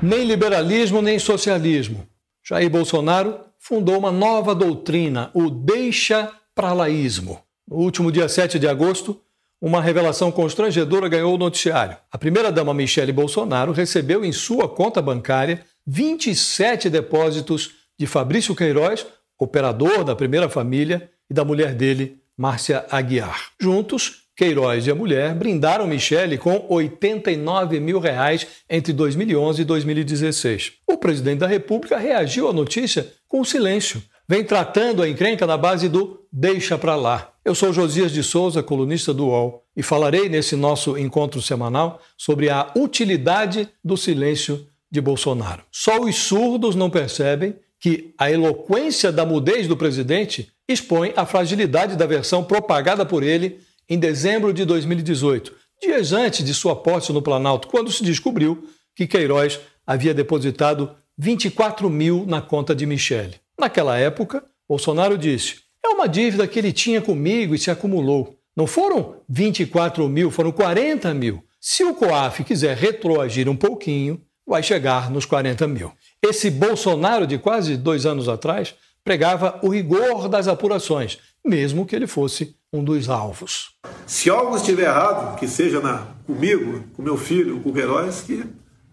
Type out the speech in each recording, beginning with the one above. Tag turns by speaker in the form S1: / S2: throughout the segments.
S1: Nem liberalismo nem socialismo. Jair Bolsonaro fundou uma nova doutrina, o deixa pra laísmo. No último dia 7 de agosto, uma revelação constrangedora ganhou o noticiário. A primeira-dama Michele Bolsonaro recebeu em sua conta bancária 27 depósitos de Fabrício Queiroz, operador da primeira família, e da mulher dele, Márcia Aguiar. Juntos, Queiroz e a mulher brindaram Michele com 89 mil reais entre 2011 e 2016. O presidente da República reagiu à notícia com silêncio. Vem tratando a encrenca na base do deixa pra lá. Eu sou Josias de Souza, colunista do UOL, e falarei nesse nosso encontro semanal sobre a utilidade do silêncio de Bolsonaro. Só os surdos não percebem que a eloquência da mudez do presidente expõe a fragilidade da versão propagada por ele em dezembro de 2018, dias antes de sua posse no Planalto, quando se descobriu que Queiroz havia depositado 24 mil na conta de Michele. Naquela época, Bolsonaro disse: é uma dívida que ele tinha comigo e se acumulou. Não foram 24 mil, foram 40 mil. Se o COAF quiser retroagir um pouquinho, vai chegar nos 40 mil. Esse Bolsonaro de quase dois anos atrás pregava o rigor das apurações, mesmo que ele fosse um dos alvos.
S2: Se algo estiver errado, que seja na, comigo, com meu filho, com o Queiroz, que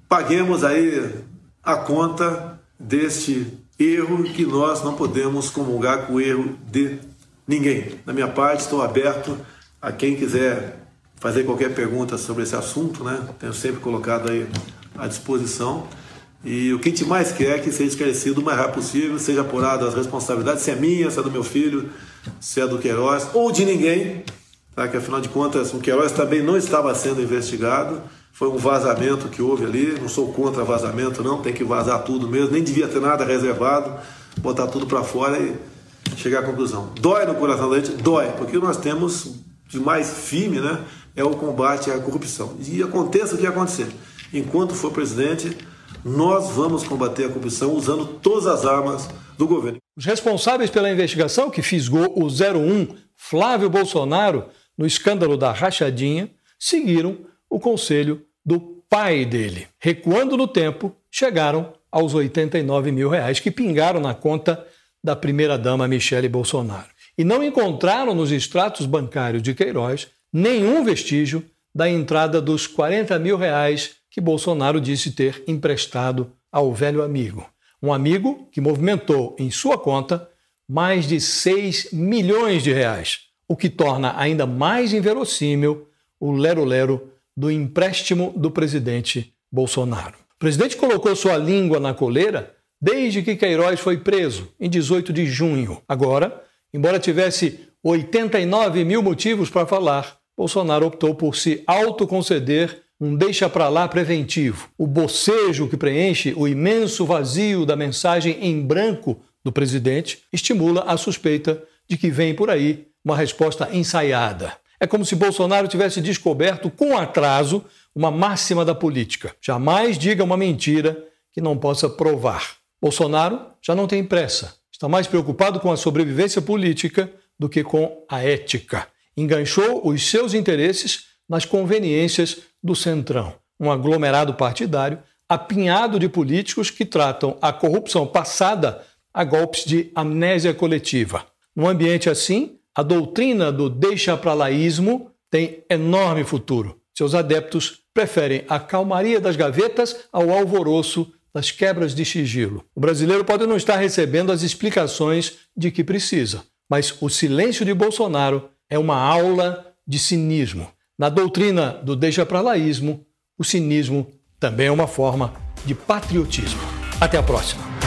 S2: paguemos aí a conta deste erro que nós não podemos comungar com o erro de ninguém. Da minha parte, estou aberto a quem quiser fazer qualquer pergunta sobre esse assunto, né? Tenho sempre colocado aí à disposição. E o que a gente mais quer é que seja esclarecido o mais rápido possível, seja apurado as responsabilidades, se é minha, se é do meu filho, se é do Queiroz, ou de ninguém, tá? que afinal de contas o Queiroz também não estava sendo investigado, foi um vazamento que houve ali, não sou contra vazamento não, tem que vazar tudo mesmo, nem devia ter nada reservado, botar tudo para fora e chegar à conclusão. Dói no coração da gente? Dói, porque nós temos de mais firme, né, é o combate à corrupção. E aconteça o que acontecer. Enquanto for presidente, nós vamos combater a corrupção usando todas as armas do governo.
S1: Os responsáveis pela investigação que fisgou o 01 Flávio Bolsonaro no escândalo da rachadinha seguiram o conselho do pai dele. Recuando no tempo, chegaram aos 89 mil reais que pingaram na conta da primeira-dama Michele Bolsonaro. E não encontraram nos extratos bancários de Queiroz nenhum vestígio da entrada dos 40 mil reais que Bolsonaro disse ter emprestado ao velho amigo. Um amigo que movimentou em sua conta mais de 6 milhões de reais, o que torna ainda mais inverossímil o lero-lero do empréstimo do presidente Bolsonaro. O presidente colocou sua língua na coleira desde que Queiroz foi preso, em 18 de junho. Agora, embora tivesse 89 mil motivos para falar, Bolsonaro optou por se autoconceder um deixa para lá preventivo. O bocejo que preenche o imenso vazio da mensagem em branco do presidente estimula a suspeita de que vem por aí uma resposta ensaiada. É como se Bolsonaro tivesse descoberto com atraso uma máxima da política: jamais diga uma mentira que não possa provar. Bolsonaro já não tem pressa, está mais preocupado com a sobrevivência política do que com a ética. Enganchou os seus interesses nas conveniências do Centrão, um aglomerado partidário apinhado de políticos que tratam a corrupção passada a golpes de amnésia coletiva. Num ambiente assim, a doutrina do deixa pra laísmo tem enorme futuro. Seus adeptos preferem a calmaria das gavetas ao alvoroço das quebras de sigilo. O brasileiro pode não estar recebendo as explicações de que precisa, mas o silêncio de Bolsonaro é uma aula de cinismo. Na doutrina do deixa para laísmo, o cinismo também é uma forma de patriotismo. Até a próxima.